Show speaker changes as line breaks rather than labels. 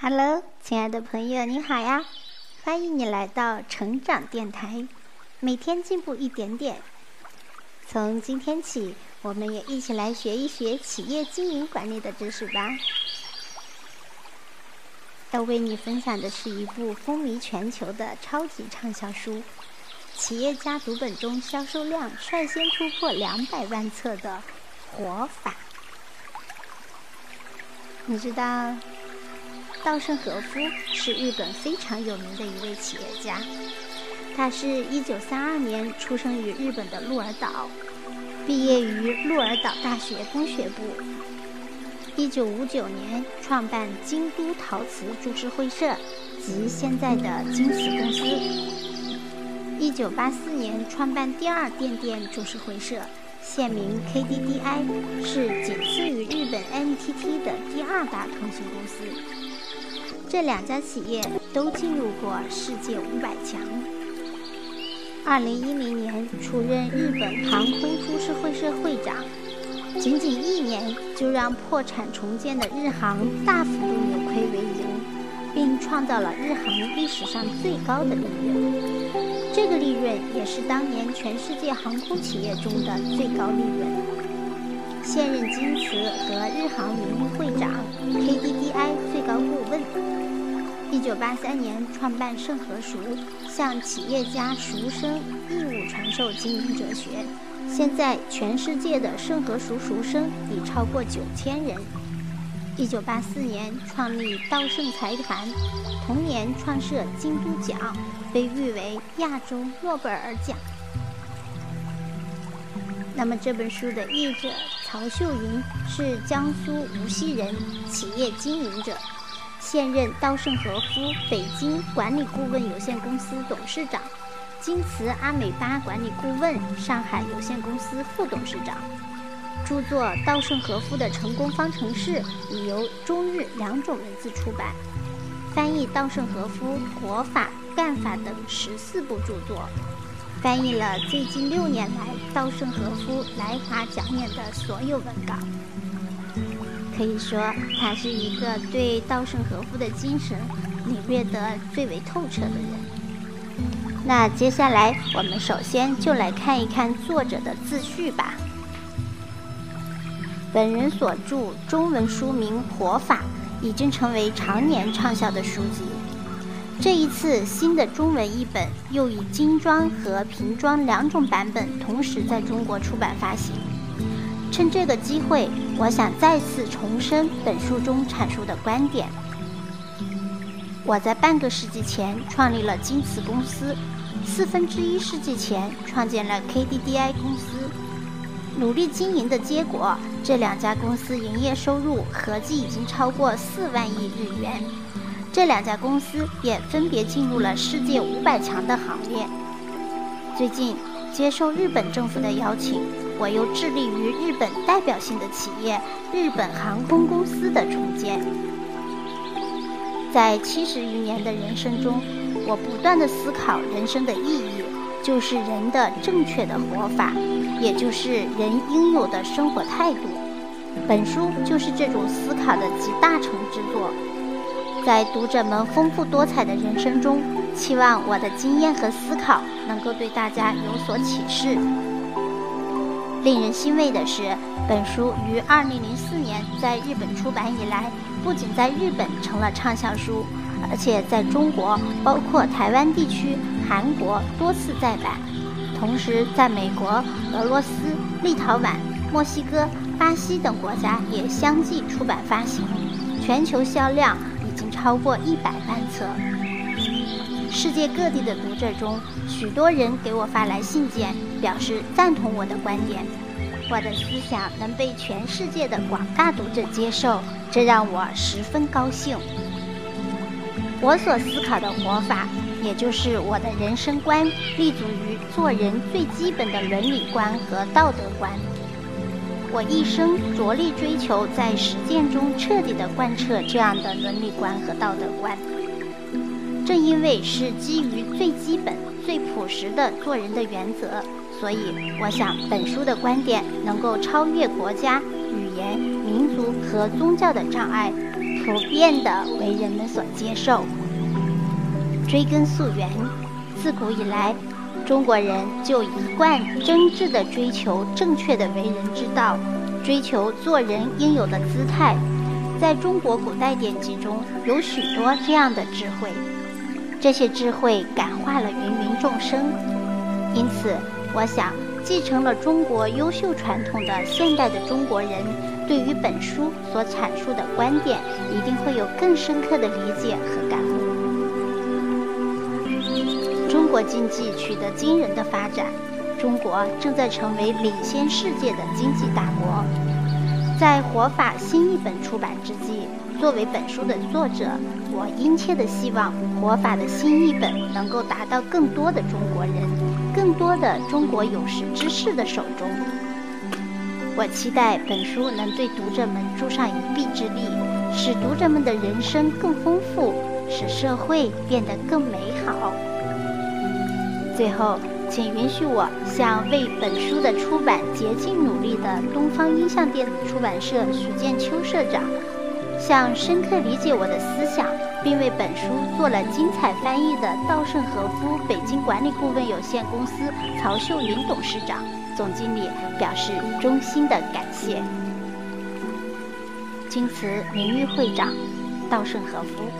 Hello，亲爱的朋友，你好呀！欢迎你来到成长电台，每天进步一点点。从今天起，我们也一起来学一学企业经营管理的知识吧。要为你分享的是一部风靡全球的超级畅销书，企业家读本中销售量率先突破两百万册的《活法》。你知道？稻盛和夫是日本非常有名的一位企业家，他是一九三二年出生于日本的鹿儿岛，毕业于鹿儿岛大学工学部。一九五九年创办京都陶瓷株式会社及现在的京瓷公司。一九八四年创办第二电电株式会社，现名 KDDI，是仅次于日本 NTT 的第二大通信公司。这两家企业都进入过世界五百强。二零一零年出任日本航空株式会社会长，仅仅一年就让破产重建的日航大幅度扭亏为盈，并创造了日航历史上最高的利润。这个利润也是当年全世界航空企业中的最高利润。现任京瓷和日航名誉会长，KDDI 最高顾问。一九八三年创办盛和熟，向企业家熟生义务传授经营哲学。现在全世界的盛和熟熟生已超过九千人。一九八四年创立稻盛财团，同年创设京都奖，被誉为亚洲诺贝尔奖。那么这本书的译者曹秀云是江苏无锡人，企业经营者。现任稻盛和夫北京管理顾问有限公司董事长，京瓷阿美巴管理顾问上海有限公司副董事长。著作《稻盛和夫的成功方程式》已由中日两种文字出版，翻译稻盛和夫活法、干法等十四部著作，翻译了最近六年来稻盛和夫来华讲演的所有文稿。可以说，他是一个对稻盛和夫的精神领略得最为透彻的人。那接下来，我们首先就来看一看作者的自序吧。本人所著中文书名《活法》已经成为常年畅销的书籍。这一次新的中文译本又以精装和平装两种版本同时在中国出版发行。趁这个机会，我想再次重申本书中阐述的观点。我在半个世纪前创立了京瓷公司，四分之一世纪前创建了 KDDI 公司。努力经营的结果，这两家公司营业收入合计已经超过四万亿日元。这两家公司也分别进入了世界五百强的行列。最近接受日本政府的邀请。我又致力于日本代表性的企业——日本航空公司的重建。在七十余年的人生中，我不断地思考人生的意义，就是人的正确的活法，也就是人应有的生活态度。本书就是这种思考的集大成之作。在读者们丰富多彩的人生中，期望我的经验和思考能够对大家有所启示。令人欣慰的是，本书于2004年在日本出版以来，不仅在日本成了畅销书，而且在中国，包括台湾地区、韩国多次再版，同时在美国、俄罗斯、立陶宛、墨西哥、巴西等国家也相继出版发行，全球销量超过一百万册。世界各地的读者中，许多人给我发来信件，表示赞同我的观点。我的思想能被全世界的广大读者接受，这让我十分高兴。我所思考的活法，也就是我的人生观，立足于做人最基本的伦理观和道德观。我一生着力追求在实践中彻底地贯彻这样的伦理观和道德观。正因为是基于最基本、最朴实的做人的原则，所以，我想本书的观点能够超越国家、语言、民族和宗教的障碍，普遍的为人们所接受。追根溯源，自古以来，中国人就一贯真挚地追求正确的为人之道，追求做人应有的姿态。在中国古代典籍中有许多这样的智慧，这些智慧感化了芸芸众生。因此，我想继承了中国优秀传统的现代的中国人，对于本书所阐述的观点，一定会有更深刻的理解和感国经济取得惊人的发展，中国正在成为领先世界的经济大国。在活法新译本出版之际，作为本书的作者，我殷切地希望活法的新译本能够达到更多的中国人、更多的中国有识之士的手中。我期待本书能对读者们助上一臂之力，使读者们的人生更丰富，使社会变得更美好。最后。请允许我向为本书的出版竭尽努力的东方音像电子出版社徐建秋社长，向深刻理解我的思想，并为本书做了精彩翻译的稻盛和夫北京管理顾问有限公司曹秀云董事长、总经理表示衷心的感谢。经此名誉会长，稻盛和夫。